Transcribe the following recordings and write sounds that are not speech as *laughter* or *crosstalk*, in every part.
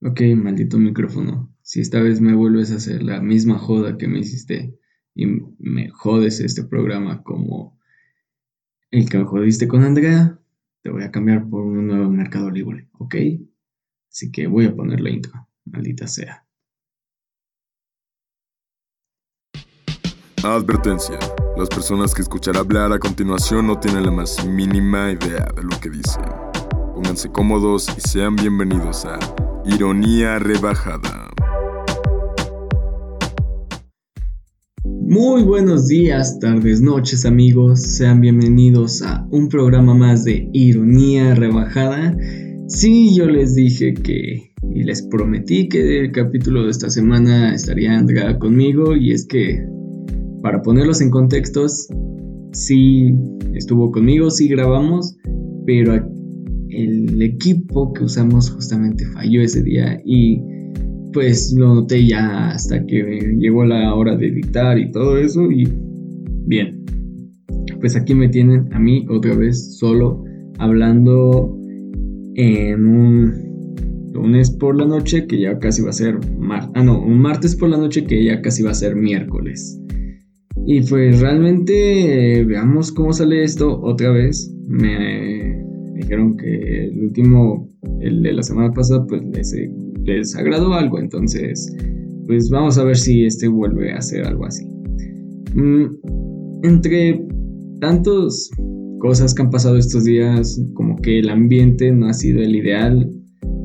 Ok, maldito micrófono. Si esta vez me vuelves a hacer la misma joda que me hiciste y me jodes este programa como el que jodiste con Andrea, te voy a cambiar por un nuevo Mercado Libre, ¿ok? Así que voy a poner la intro, maldita sea. Advertencia. Las personas que escuchar hablar a continuación no tienen la más mínima idea de lo que dicen. Pónganse cómodos y sean bienvenidos a Ironía Rebajada. Muy buenos días, tardes, noches amigos. Sean bienvenidos a un programa más de Ironía Rebajada. Sí, yo les dije que y les prometí que el capítulo de esta semana estaría Andrea conmigo y es que para ponerlos en contextos, sí estuvo conmigo, sí grabamos, pero el equipo que usamos justamente falló ese día y pues lo noté ya hasta que llegó la hora de editar y todo eso y bien. Pues aquí me tienen a mí otra vez solo hablando en un lunes por la noche que ya casi va a ser mar ah no, un martes por la noche que ya casi va a ser miércoles. Y pues realmente veamos cómo sale esto otra vez. Me dijeron que el último, el de la semana pasada, pues les, les agradó algo. Entonces, pues vamos a ver si este vuelve a hacer algo así. Mm, entre tantas cosas que han pasado estos días, como que el ambiente no ha sido el ideal.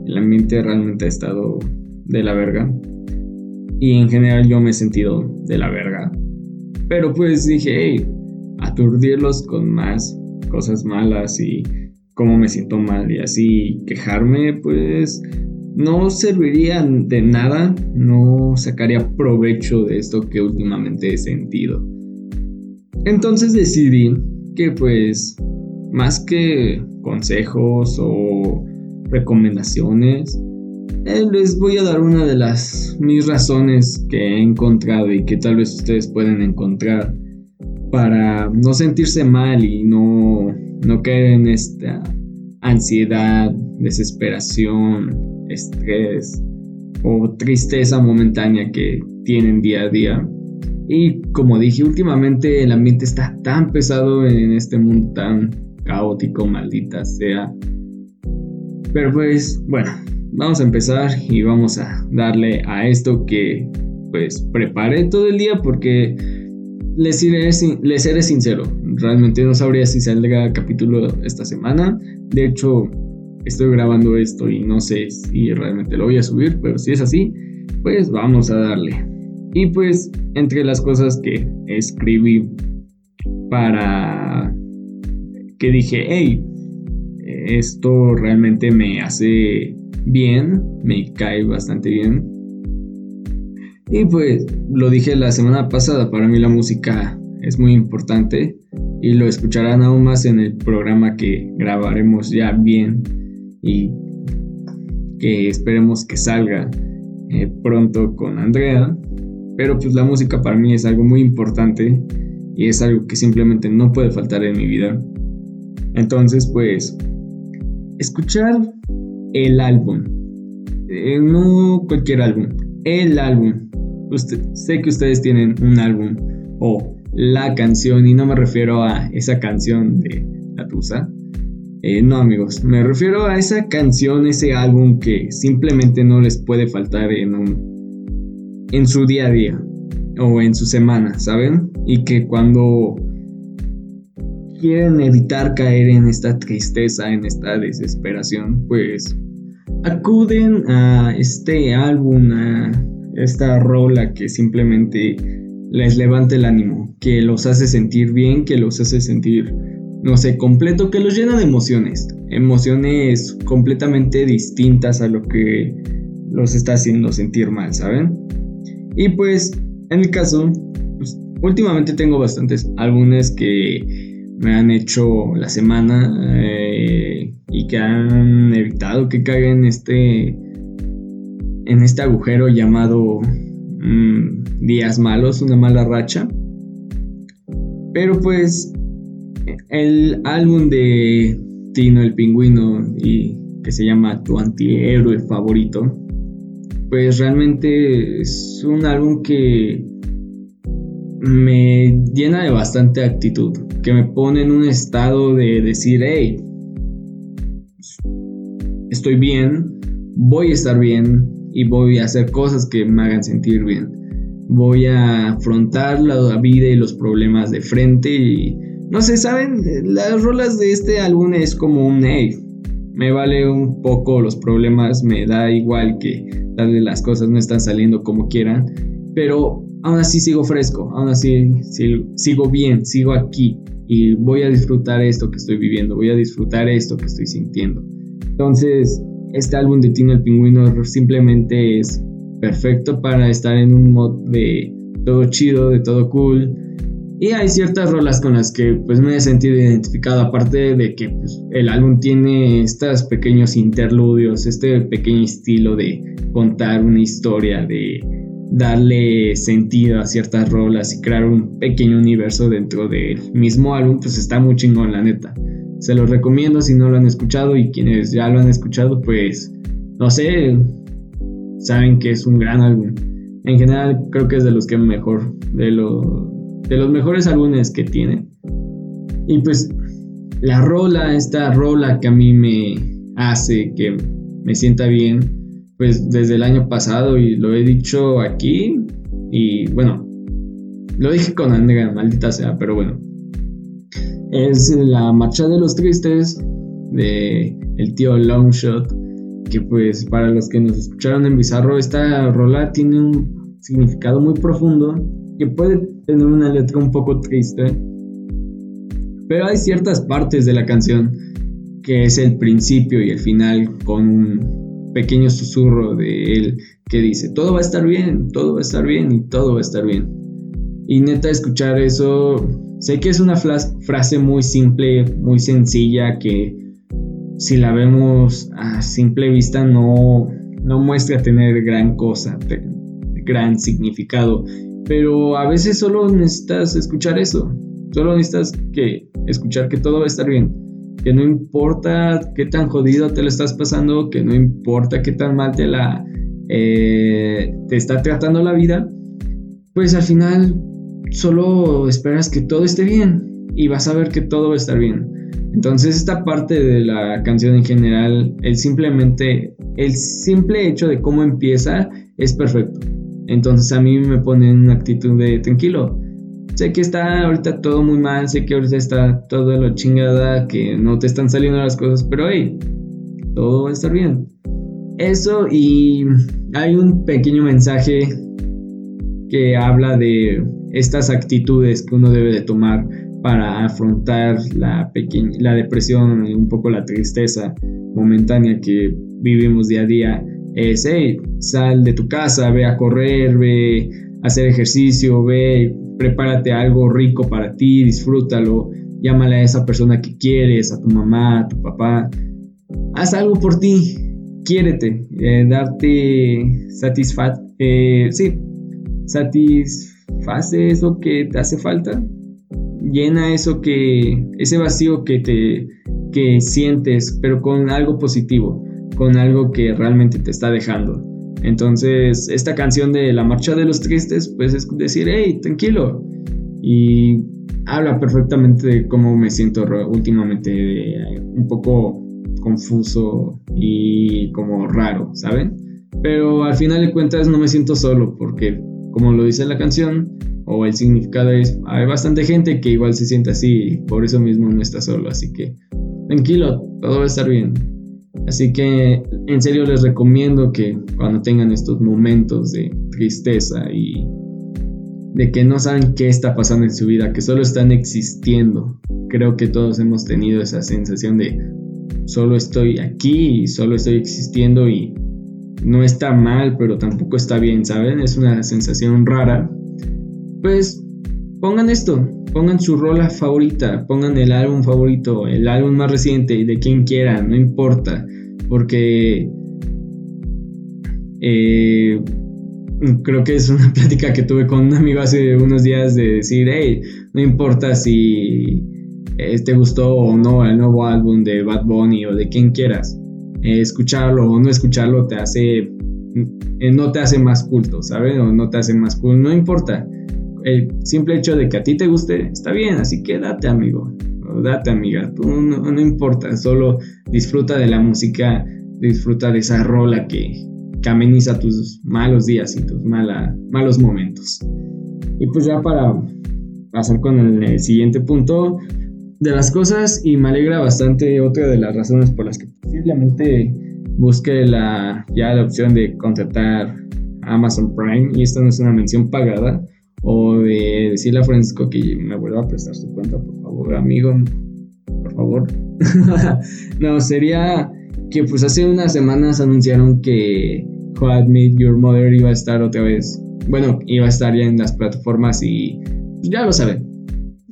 El ambiente realmente ha estado de la verga. Y en general yo me he sentido de la verga pero pues dije, hey, aturdirlos con más cosas malas y cómo me siento mal y así quejarme, pues no serviría de nada, no sacaría provecho de esto que últimamente he sentido. Entonces decidí que pues más que consejos o recomendaciones, eh, les voy a dar una de las mis razones que he encontrado y que tal vez ustedes pueden encontrar para no sentirse mal y no, no caer en esta ansiedad, desesperación, estrés o tristeza momentánea que tienen día a día. Y como dije, últimamente el ambiente está tan pesado en este mundo tan caótico, maldita sea. Pero pues, bueno, vamos a empezar y vamos a darle a esto que pues preparé todo el día porque les seré, les seré sincero, realmente no sabría si el capítulo esta semana. De hecho, estoy grabando esto y no sé si realmente lo voy a subir, pero si es así, pues vamos a darle. Y pues entre las cosas que escribí para que dije, hey, esto realmente me hace bien, me cae bastante bien. Y pues lo dije la semana pasada, para mí la música es muy importante y lo escucharán aún más en el programa que grabaremos ya bien y que esperemos que salga eh, pronto con Andrea. Pero pues la música para mí es algo muy importante y es algo que simplemente no puede faltar en mi vida. Entonces pues escuchar el álbum. Eh, no cualquier álbum, el álbum. sé que ustedes tienen un álbum o la canción y no me refiero a esa canción de La Tusa. Eh, no amigos, me refiero a esa canción, ese álbum que simplemente no les puede faltar en, un, en su día a día o en su semana, ¿saben? Y que cuando quieren evitar caer en esta tristeza, en esta desesperación, pues acuden a este álbum, a esta rola que simplemente les levanta el ánimo, que los hace sentir bien, que los hace sentir, no sé, completo, que los llena de emociones, emociones completamente distintas a lo que los está haciendo sentir mal, ¿saben? Y pues, en el caso, pues, últimamente tengo bastantes álbumes que me han hecho la semana eh, y que han evitado que caiga en este en este agujero llamado mm, días malos, una mala racha. Pero pues el álbum de Tino el Pingüino y que se llama Tu antihéroe favorito pues realmente es un álbum que me llena de bastante actitud, que me pone en un estado de decir, hey, estoy bien, voy a estar bien y voy a hacer cosas que me hagan sentir bien. Voy a afrontar la vida y los problemas de frente y no sé, saben, las rolas de este álbum es como un hey, me vale un poco los problemas, me da igual que tal las cosas no están saliendo como quieran, pero aún así sigo fresco, aún así sigo bien, sigo aquí y voy a disfrutar esto que estoy viviendo, voy a disfrutar esto que estoy sintiendo. Entonces, este álbum de Tino el Pingüino simplemente es perfecto para estar en un mod de todo chido, de todo cool. Y hay ciertas rolas con las que pues me he sentido identificado, aparte de que pues, el álbum tiene estos pequeños interludios, este pequeño estilo de contar una historia, de darle sentido a ciertas rolas y crear un pequeño universo dentro del mismo álbum, pues está muy chingón la neta. Se los recomiendo si no lo han escuchado y quienes ya lo han escuchado, pues no sé, saben que es un gran álbum. En general creo que es de los que mejor, de, de los mejores álbumes que tiene. Y pues la rola, esta rola que a mí me hace que me sienta bien, pues desde el año pasado y lo he dicho aquí y bueno, lo dije con Andrea, maldita sea, pero bueno, es la marcha de los tristes de el tío Longshot que pues para los que nos escucharon en Bizarro esta rola tiene un significado muy profundo que puede tener una letra un poco triste pero hay ciertas partes de la canción que es el principio y el final con un pequeño susurro de él que dice todo va a estar bien, todo va a estar bien y todo va a estar bien y neta escuchar eso Sé que es una frase muy simple, muy sencilla, que si la vemos a simple vista no, no muestra tener gran cosa, gran significado. Pero a veces solo necesitas escuchar eso. Solo necesitas que escuchar que todo va a estar bien. Que no importa qué tan jodido te lo estás pasando, que no importa qué tan mal te la eh, te está tratando la vida, pues al final solo esperas que todo esté bien y vas a ver que todo va a estar bien. Entonces esta parte de la canción en general, el simplemente, el simple hecho de cómo empieza es perfecto. Entonces a mí me pone en una actitud de tranquilo. Sé que está ahorita todo muy mal, sé que ahorita está todo lo chingada, que no te están saliendo las cosas, pero hey, todo va a estar bien. Eso y hay un pequeño mensaje que habla de estas actitudes que uno debe de tomar para afrontar la, la depresión y un poco la tristeza momentánea que vivimos día a día es, hey, sal de tu casa, ve a correr, ve a hacer ejercicio, ve, prepárate algo rico para ti, disfrútalo, llámale a esa persona que quieres, a tu mamá, a tu papá, haz algo por ti, quiérete, eh, darte satisfat, eh, sí, satis Hace eso que te hace falta, llena eso que, ese vacío que te que sientes, pero con algo positivo, con algo que realmente te está dejando. Entonces, esta canción de La Marcha de los Tristes, pues es decir, hey, tranquilo. Y habla perfectamente de cómo me siento últimamente, un poco confuso y como raro, ¿saben? Pero al final de cuentas no me siento solo porque como lo dice la canción, o el significado es, hay bastante gente que igual se siente así y por eso mismo no está solo, así que tranquilo, todo va a estar bien. Así que en serio les recomiendo que cuando tengan estos momentos de tristeza y de que no saben qué está pasando en su vida, que solo están existiendo, creo que todos hemos tenido esa sensación de solo estoy aquí y solo estoy existiendo y no está mal, pero tampoco está bien, ¿saben? Es una sensación rara. Pues pongan esto, pongan su rola favorita, pongan el álbum favorito, el álbum más reciente, de quien quieran, no importa, porque eh, creo que es una *laughs* plática que tuve con un amigo hace unos días de decir, hey, no importa si te gustó o no el nuevo álbum de Bad Bunny o de quien quieras, eh, escucharlo o no escucharlo te hace eh, no te hace más culto, ¿sabes? O no te hace más cool, no importa. El simple hecho de que a ti te guste, está bien, así que date, amigo. Date, amiga. Tú no, importa, solo disfruta de la música, disfruta de esa rola que, que ameniza tus malos días y tus malos momentos. Y pues ya para pasar con el siguiente punto, de las cosas y me alegra bastante otra de las razones por las que posiblemente busque la, ya la opción de contratar Amazon Prime y esto no es una mención pagada o de decirle a Francisco que me vuelva a prestar su cuenta por favor amigo por favor. *laughs* No sería que pues hace unas semanas anunciaron que How Your Mother iba a estar otra vez bueno iba a estar ya en las plataformas y pues, ya lo saben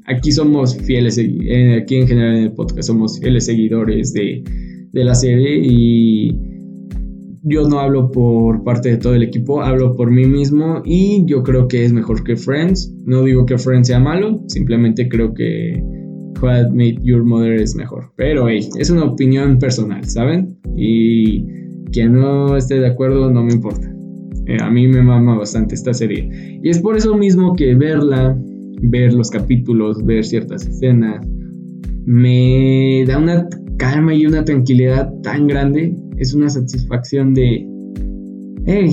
aquí somos fieles, aquí en general en el podcast somos fieles seguidores de, la serie y yo no hablo por parte de todo el equipo, hablo por mí mismo y yo creo que es mejor que Friends. No digo que Friends sea malo, simplemente creo que How Made Your Mother es mejor. Pero hey, es una opinión personal, ¿saben? Y quien no esté de acuerdo no me importa. Eh, a mí me mama bastante esta serie. Y es por eso mismo que verla ver los capítulos, ver ciertas escenas, me da una calma y una tranquilidad tan grande. Es una satisfacción de, hey,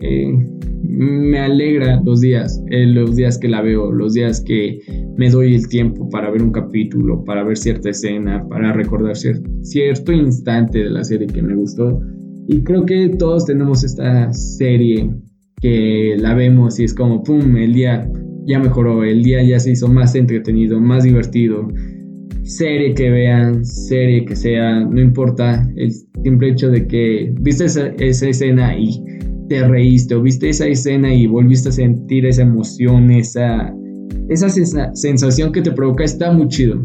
eh, me alegra los días, eh, los días que la veo, los días que me doy el tiempo para ver un capítulo, para ver cierta escena, para recordar cierto instante de la serie que me gustó. Y creo que todos tenemos esta serie que la vemos y es como, ¡pum!, el día ya mejoró, el día ya se hizo más entretenido, más divertido. Serie que vean, serie que sea, no importa el simple hecho de que viste esa, escena y te reíste, o viste esa escena y volviste a sentir esa emoción, esa, esa sensación que te provoca, está muy chido.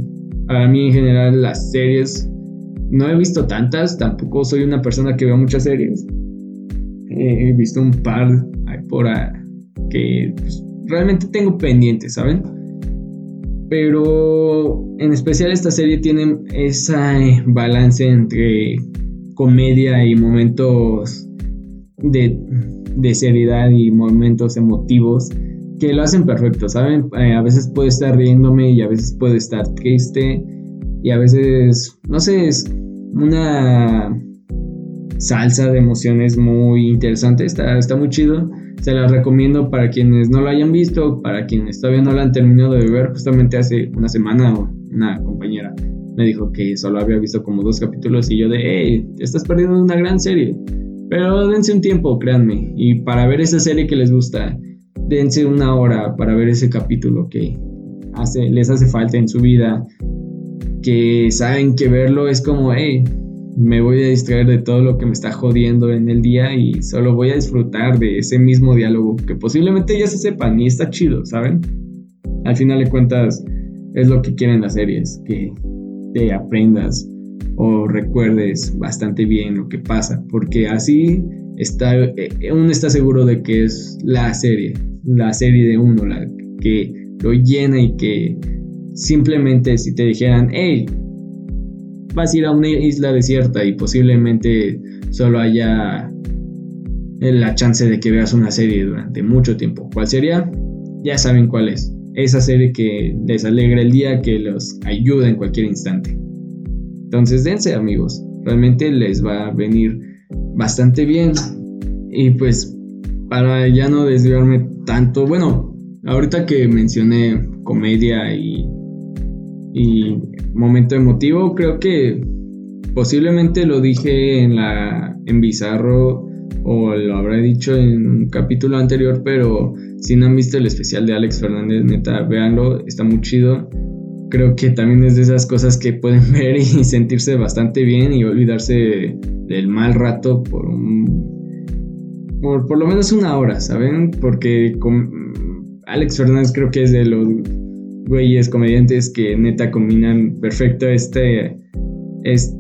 A mí en general las series, no he visto tantas, tampoco soy una persona que vea muchas series. he visto un par por que pues, realmente tengo pendientes, ¿saben? Pero en especial esta serie tiene ese balance entre comedia y momentos de, seriedad y momentos emotivos que lo hacen perfecto, ¿saben? Eh, a veces puede estar riéndome y a veces puede estar triste y a veces, no sé, es una salsa de emociones muy interesante, está, está muy chido. Se la recomiendo para quienes no lo hayan visto, para quienes todavía no la han terminado de ver. Justamente hace una semana una compañera me dijo que solo había visto como dos capítulos y yo de, hey, estás perdiendo una gran serie. Pero dense un tiempo, créanme. Y para ver esa serie que les gusta, dense una hora para ver ese capítulo que hace, les hace falta en su vida. Que saben que verlo es como, hey, me voy a distraer de todo lo que me está jodiendo en el día y solo voy a disfrutar de ese mismo diálogo que posiblemente ya se sepan y está chido, ¿saben? Al final de cuentas es lo que quieren las series, que te aprendas o recuerdes bastante bien lo que pasa, porque así está, eh, uno está seguro de que es la serie, la serie de uno, la que lo llena y que simplemente si te dijeran, hey, vas a ir a una isla desierta y posiblemente solo haya la chance de que veas una serie durante mucho tiempo. ¿Cuál sería? Ya saben cuál es. Esa serie que les alegra el día, que los ayuda en cualquier instante. Entonces dense amigos, realmente les va a venir bastante bien. Y pues para ya no desviarme tanto, bueno, ahorita que mencioné comedia y, y momento emotivo, creo que posiblemente lo dije en la en Bizarro o lo habré dicho en un capítulo anterior, pero si no han visto el especial de Alex Fernández, neta, véanlo, está muy chido. Creo que también es de esas cosas que pueden *laughs* ver y sentirse bastante bien y olvidarse del mal rato por un por, por lo menos una hora, ¿saben? Porque con Alex Fernández creo que es de los güeyes comediantes que neta combinan perfecto este, es,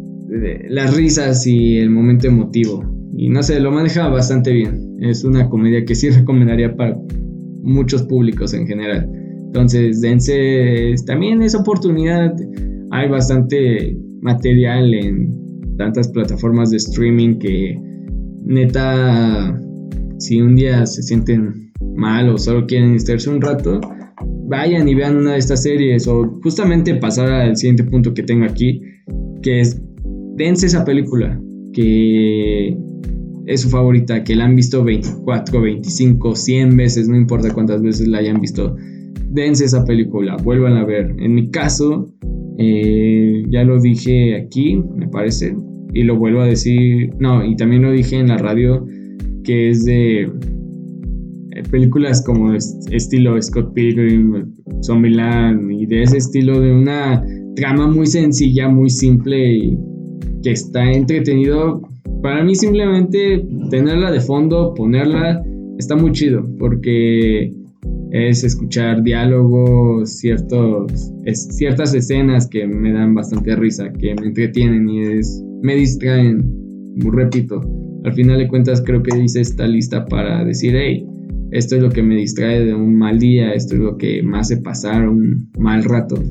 las risas y el momento emotivo. Y no sé, lo maneja bastante bien. Es una comedia que sí *laughs* recomendaría para muchos públicos en general. Entonces, dense también esa oportunidad. Hay bastante material en tantas plataformas de streaming que neta, si un día se sienten mal o solo quieren distraerse un rato, vayan y vean una de estas series o justamente pasar al siguiente punto que tengo aquí, que es dense esa película que es su favorita, que la han visto 24, 25, 100 veces, no importa cuántas veces la hayan visto, dense esa película, vuelvan a ver. En mi caso, eh, ya lo dije aquí, me parece, y lo vuelvo a decir, no, y también lo dije en la radio, que es de películas como estilo Scott Pilgrim, Zombieland y de ese estilo de una trama muy sencilla, muy simple y que está entretenido. Para mí simplemente tenerla de fondo, ponerla, está muy chido porque es escuchar diálogos, ciertos, ciertas escenas que me dan bastante risa, que me entretienen y es, me distraen. Repito, al final de cuentas creo que hice esta lista para decir, hey, esto es lo que me distrae de un mal día, esto es lo que me hace pasar un mal rato.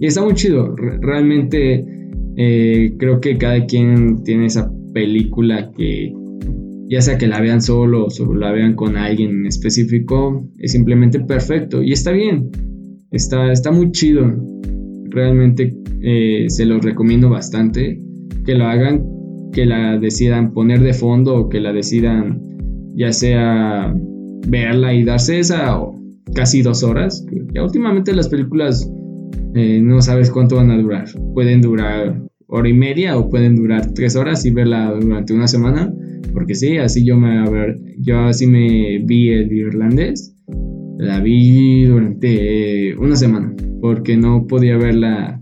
Y está muy chido, realmente eh, creo que cada quien tiene esa película que ya sea que la vean solos o la vean con alguien en específico, es simplemente perfecto y está bien, está, está muy chido. Realmente eh, se los recomiendo bastante que lo hagan, que la decidan poner de fondo o que la decidan ya sea verla y darse esa casi dos horas. Ya últimamente las películas eh, no sabes cuánto van a durar. Pueden durar hora y media o pueden durar tres horas y verla durante una semana porque sí, así yo me, yo así me vi el irlandés. La vi durante una semana, porque no podía verla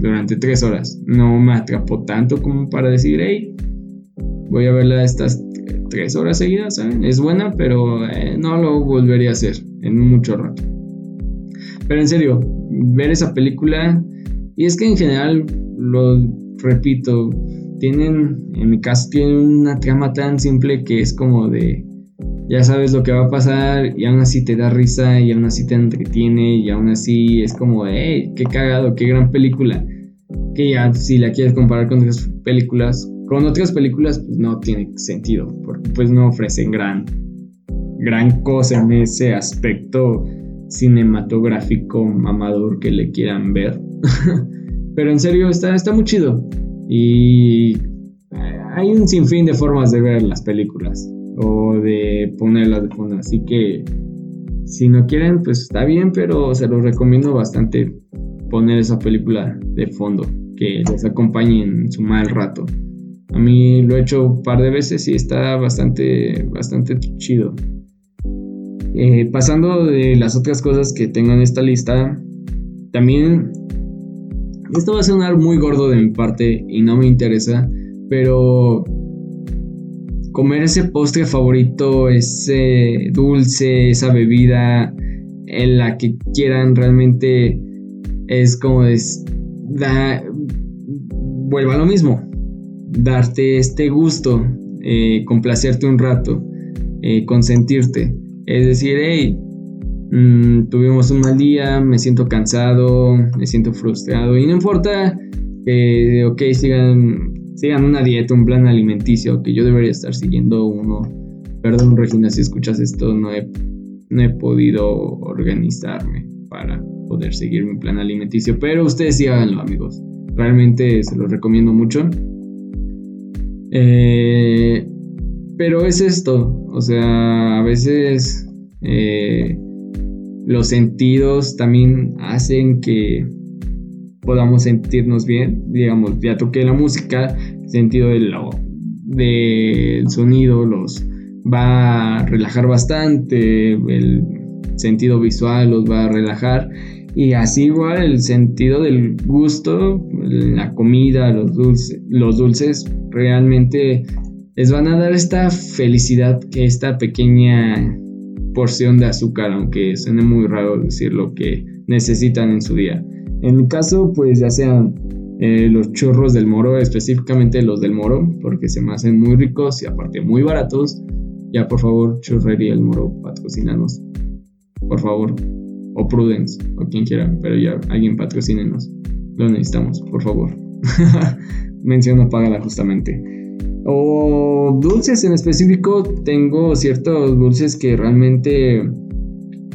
durante tres horas. No me atrapó tanto como para decir, hey, voy a verla estas tres horas seguidas, ¿saben? Es buena, pero eh, no lo volvería a hacer en mucho rato. Pero en serio, ver esa película, y es que en general, lo repito, tienen, en mi caso, tienen una trama tan simple que es como de, ya sabes lo que va a pasar y aún así te da risa y aún así te entretiene y aún así es como de, hey, qué cagado, qué gran película. Que ya si la quieres comparar con otras películas, con otras películas pues no tiene sentido, porque pues no ofrecen gran, gran cosa en ese aspecto cinematográfico mamador que le quieran ver. *laughs* Pero en serio, está, está muy chido. Y eh, hay un sinfín de formas de ver las películas o de ponerlas de fondo. Así que si no quieren, pues está bien, pero se los recomiendo bastante poner esa película de fondo, que les acompañe en su mal rato. A mí lo he hecho un par de veces y está bastante, bastante chido. Eh, pasando de las otras cosas que tengo en esta lista, también esto va a sonar muy gordo de mi parte y no me interesa, pero comer ese postre favorito, ese dulce, esa bebida en la que quieran realmente es como es da, vuelva a lo mismo darte este gusto eh, complacerte un rato eh, consentirte es decir hey Mm, tuvimos un mal día, me siento cansado, me siento frustrado y no importa que, ok, sigan, sigan una dieta, un plan alimenticio, que yo debería estar siguiendo uno. Perdón, Regina, si escuchas esto, no he, no he podido organizarme para poder seguir mi plan alimenticio, pero ustedes sí háganlo, amigos. Realmente se los recomiendo mucho. Eh, pero es esto, o sea, a veces eh, los sentidos también hacen que podamos sentirnos bien. Digamos, ya toqué la música, el sentido del, del sonido los va a relajar bastante, el sentido visual los va a relajar y así igual el sentido del gusto, la comida, los dulces, los dulces realmente les van a dar esta felicidad que esta pequeña porción de azúcar, aunque suene muy raro decir lo que necesitan en su día. En mi caso, pues ya sean eh, los churros del moro, específicamente los del moro, porque se me hacen muy ricos y aparte muy baratos. Ya por favor, churrería el moro, patrocínanos. Por favor. O Prudence, o quien quiera, pero ya alguien patrocínenos. Lo necesitamos, por favor. *laughs* Menciono págala justamente. O dulces en específico, tengo ciertos dulces que realmente,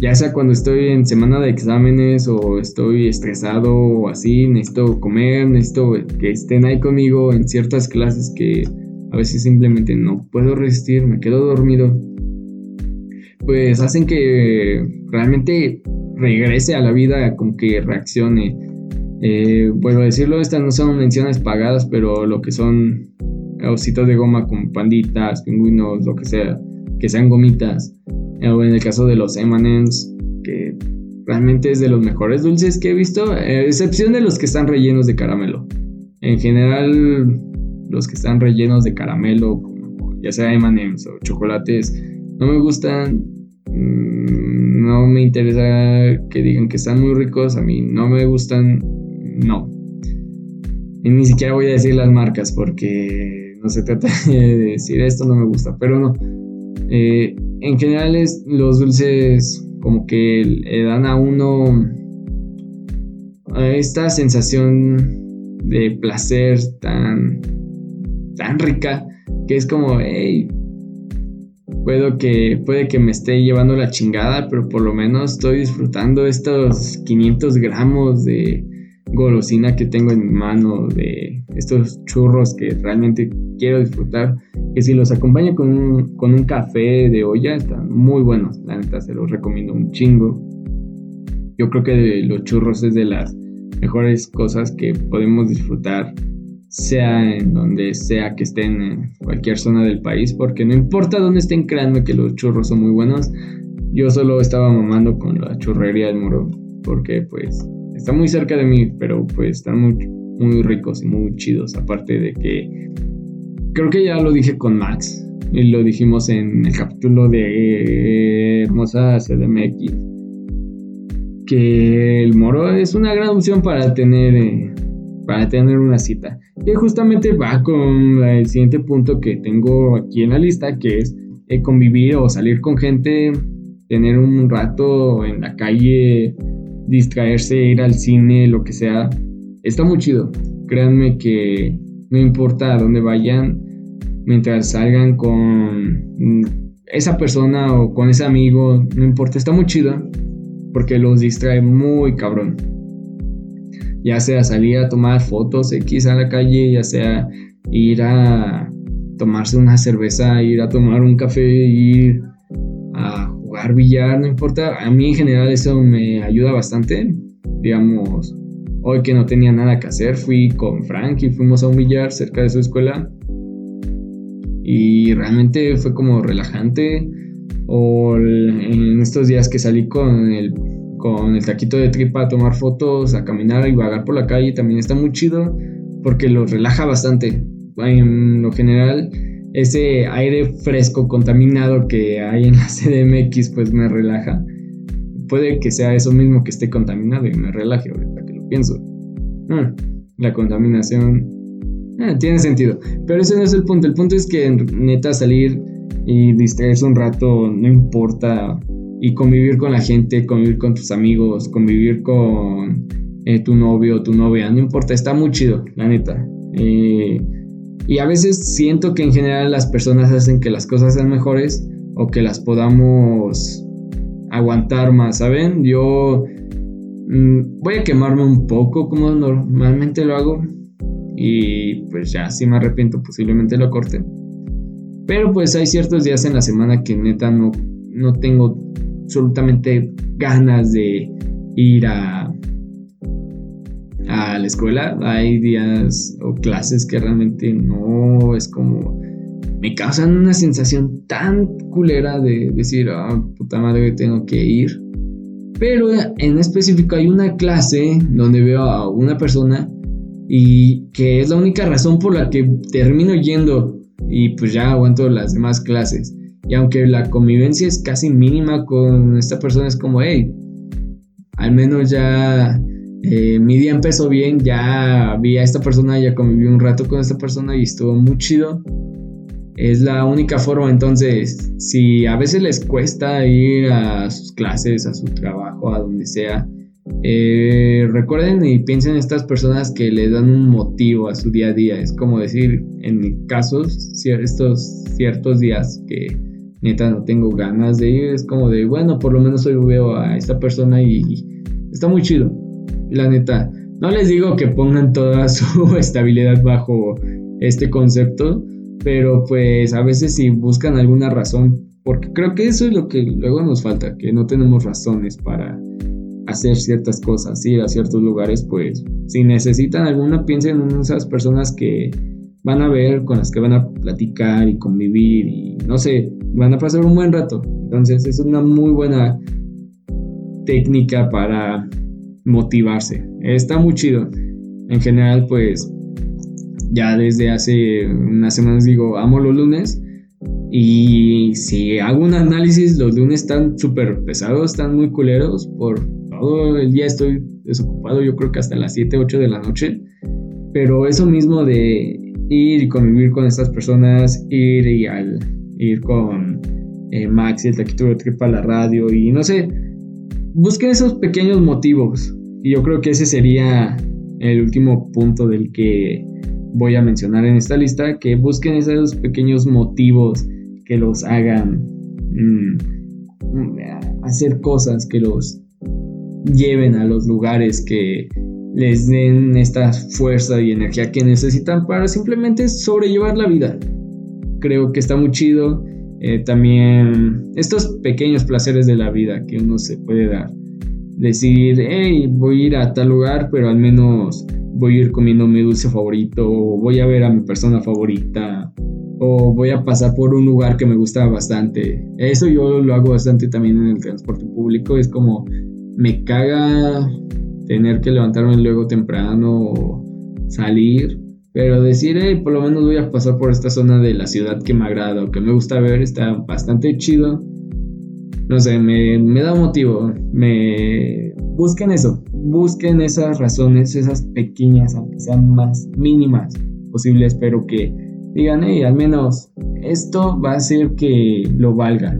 ya sea cuando estoy en semana de exámenes o estoy estresado o así, necesito comer, necesito que estén ahí conmigo en ciertas clases que a veces simplemente no puedo resistir, me quedo dormido. Pues hacen que realmente regrese a la vida, como que reaccione. Eh, a decirlo, estas no son menciones pagadas, pero lo que son ositos de goma como panditas, pingüinos, lo que sea, que sean gomitas. O en el caso de los M&M's, que realmente es de los mejores dulces que he visto, a excepción de los que están rellenos de caramelo. En general, los que están rellenos de caramelo, ya sea M&M's o chocolates, no me gustan. Mm, no me interesa que digan que están muy ricos, a mí no me gustan, no. Y ni siquiera voy a decir las marcas porque no se trata *laughs* de decir esto no me gusta, pero no. Eh, en general es, los dulces como que le dan a uno esta sensación de placer tan, tan rica que es como, hey, puedo que, puede que me esté llevando la chingada, pero por lo menos estoy disfrutando estos 500 gramos de golosina que tengo en mi mano, de estos churros que realmente quiero disfrutar, que si los acompaña con un, con un café de olla, están muy buenos, la neta se los recomiendo un chingo. Yo creo que los churros es de las mejores cosas que podemos disfrutar, sea en donde sea que estén en cualquier zona del país, porque no importa dónde estén, créanme que los churros son muy buenos. Yo solo estaba mamando con la churrería del moro, porque pues está muy cerca de mí, pero pues están muy, muy ricos y muy chidos. Aparte de que creo que ya lo dije con Max y lo dijimos en el capítulo de Hermosa CDMX. Que el moro es una gran opción para tener, eh, para tener una cita. Y justamente va con el siguiente punto que tengo aquí en la lista, que es eh, convivir o salir con gente, tener un rato en la calle distraerse, ir al cine, lo que sea, está muy chido. Créanme que no importa a dónde vayan, mientras salgan con esa persona o con ese amigo, no importa, está muy chido porque los distrae muy cabrón. Ya sea salir a tomar fotos X a la calle, ya sea ir a tomarse una cerveza, ir a tomar un café, ir a jugar billar, no importa. A mí en general eso me ayuda bastante. Digamos, hoy que no tenía nada que hacer, fui con Frank y fuimos a un billar cerca de su escuela. Y realmente fue como relajante. O en estos días que salí con el, con el taquito de tripa a tomar fotos, a caminar y vagar por la calle, también está muy chido porque lo relaja bastante. En lo general, ese aire fresco contaminado que hay en la CDMX pues me relaja. Puede que sea eso mismo que esté contaminado y me relaje ahorita que lo pienso. Ah, la contaminación ah, tiene sentido, pero ese no es el punto. El punto es que neta salir y distraerse un rato no importa y convivir con la gente, convivir con tus amigos, convivir con eh, tu novio tu novia, no importa, está muy chido, la neta. Eh, y a veces siento que en general las personas hacen que las cosas sean mejores o que las podamos aguantar más, ¿saben? Yo mm, voy a quemarme un poco como normalmente lo hago y pues ya si me arrepiento posiblemente lo corte. Pero pues hay ciertos días en la semana que neta no, no tengo absolutamente ganas de ir a a la escuela, hay días o clases que realmente no es como me causan una sensación tan culera de decir, ah, puta madre, tengo que ir. Pero en específico hay una clase donde veo a una persona y que es la única razón por la que termino yendo y pues ya aguanto las demás clases. Y aunque la convivencia es casi mínima con esta persona, es como, hey, al menos ya eh, mi día empezó bien, ya vi a esta persona, ya conviví un rato con esta persona y estuvo muy chido. Es la única forma, entonces, si a veces les cuesta ir a sus clases, a su trabajo, a donde sea, Eh, recuerden y piensen en estas personas que le dan un motivo a su día a día. Es como decir, en casos, estos ciertos días que neta no tengo ganas de ir, es como de, bueno, por lo menos hoy veo a esta persona y está muy chido. La neta, no les digo que pongan toda *laughs* su estabilidad bajo este concepto, pero pues a veces si buscan alguna razón, porque creo que eso es lo que luego nos falta, que no tenemos razones para hacer ciertas cosas, ir a ciertos lugares, pues si necesitan alguna, piensen en esas personas que van a ver, con las que van a platicar y convivir y no sé, van a pasar un buen rato. Entonces es una muy buena técnica para motivarse. Está muy chido. En general, pues ya desde hace unas semanas digo, amo los lunes. Y si hago un análisis, los lunes están súper pesados, están muy culeros. Por todo el día estoy desocupado, yo creo que hasta las 7, 8 de la noche. Pero eso mismo de ir y convivir con estas personas, ir y al ir con eh, Max y el taquito de tripa a la radio y no sé, busquen esos pequeños motivos. Y yo creo que ese sería el último punto del que voy a mencionar en esta lista, que busquen esos pequeños motivos que los hagan mm, hacer cosas, que los lleven a los lugares que les den esta fuerza y energía que necesitan para simplemente sobrellevar la vida. Creo que está muy chido. Eh, también estos pequeños placeres de la vida que uno se puede dar. Decir, hey, voy a ir a tal lugar, pero al menos voy a ir comiendo mi dulce favorito, o voy a ver a mi persona favorita, o voy a pasar por un lugar que me gusta bastante. Eso yo lo hago bastante también en el transporte público. Es como, me caga tener que levantarme luego temprano o salir. Pero decir, por lo menos voy a pasar por esta zona de la ciudad que me agrada o que me gusta ver, está bastante chido. No sé, me, me da motivo. Me busquen eso. Busquen esas razones, esas pequeñas, aunque sean más mínimas posibles, pero que digan, hey, al menos esto va a hacer que lo valga.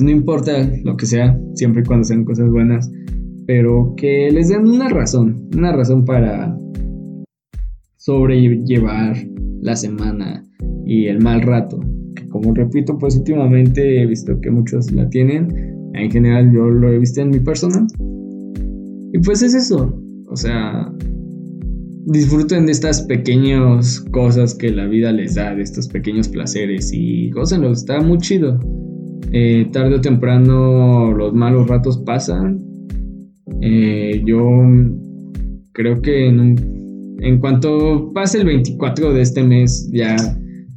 No importa lo que sea, siempre y cuando sean cosas buenas pero que les den una razón, una razón para sobrellevar la semana y el mal rato. Que como repito, pues últimamente he visto que muchos la tienen. En general yo lo he visto en mi persona. Y pues es eso. O sea, disfruten de estas pequeñas cosas que la vida les da, de estos pequeños placeres y gócenlo, está muy chido. Eh, tarde o temprano los malos ratos pasan eh, yo creo que en, cuanto pase el 24 de este mes ya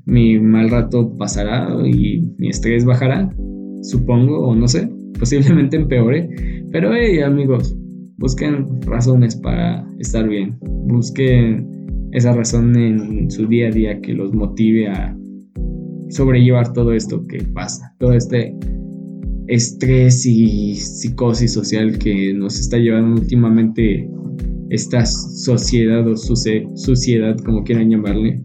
mi mal rato pasará y mi estrés bajará, supongo, o no sé, posiblemente empeore. Pero hey amigos, busquen razones para estar bien, busquen esa razón en su día a día que los motive a sobrellevar todo esto que pasa, todo este estrés y psicosis social que nos está llevando últimamente esta sociedad o suciedad, como quieran llamarle,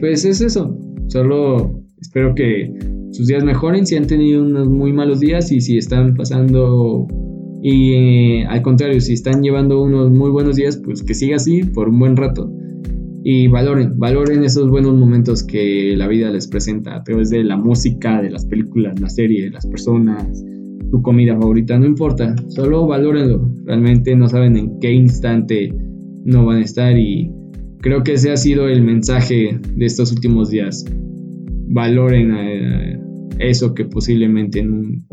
pues es eso. Solo espero que sus días mejoren si han tenido unos muy malos días y si están pasando y eh, al contrario, si están llevando unos muy buenos días, pues que siga así por un buen rato. Y valoren, valoren esos buenos momentos que la vida les presenta a través de la música, de las películas, la serie, de las personas, tu comida favorita, no importa, solo valórenlo. Realmente no saben en qué instante no van a estar y creo que ese ha sido el mensaje de estos últimos días. Valoren eh, eso que posiblemente en un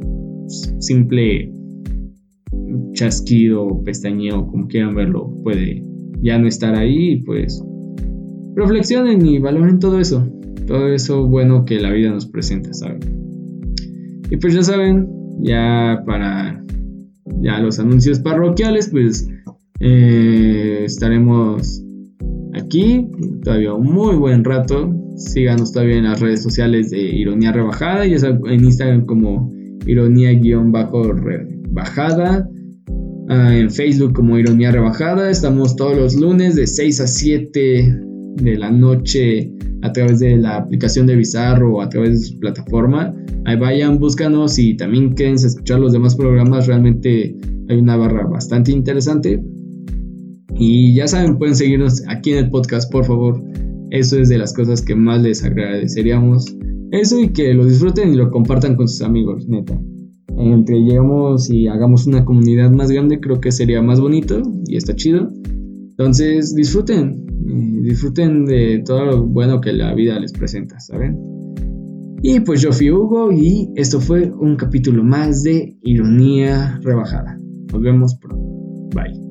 simple chasquido pestañeo, como quieran verlo, puede ya no estar ahí y pues reflexionen y valoren todo eso, todo eso bueno que la vida nos presenta, ¿saben? Y pues ya saben, ya para ya los anuncios parroquiales, pues eh, estaremos aquí todavía un muy buen rato. Síganos todavía en las redes sociales de Ironía Rebajada, ya en Instagram como Ironía-Rebajada. Ah, en Facebook como Ironía Rebajada. Estamos todos los lunes de 6 a 7 de la noche a través de la aplicación de Bizarro o a través de su plataforma. Ahí vayan, búscanos y también quédense escuchar los demás programas. Realmente hay una barra bastante interesante. Y ya saben, pueden seguirnos aquí en el podcast, por favor. Eso es de las cosas que más les agradeceríamos. Eso y que lo disfruten y lo compartan con sus amigos, neta. Entre lleguemos y hagamos una comunidad más grande, creo que sería más bonito y está chido. Entonces, disfruten, eh, disfruten de todo lo bueno que la vida les presenta, ¿saben? Y pues yo fui Hugo y esto fue un capítulo más de Ironía Rebajada. Nos vemos pronto. Bye.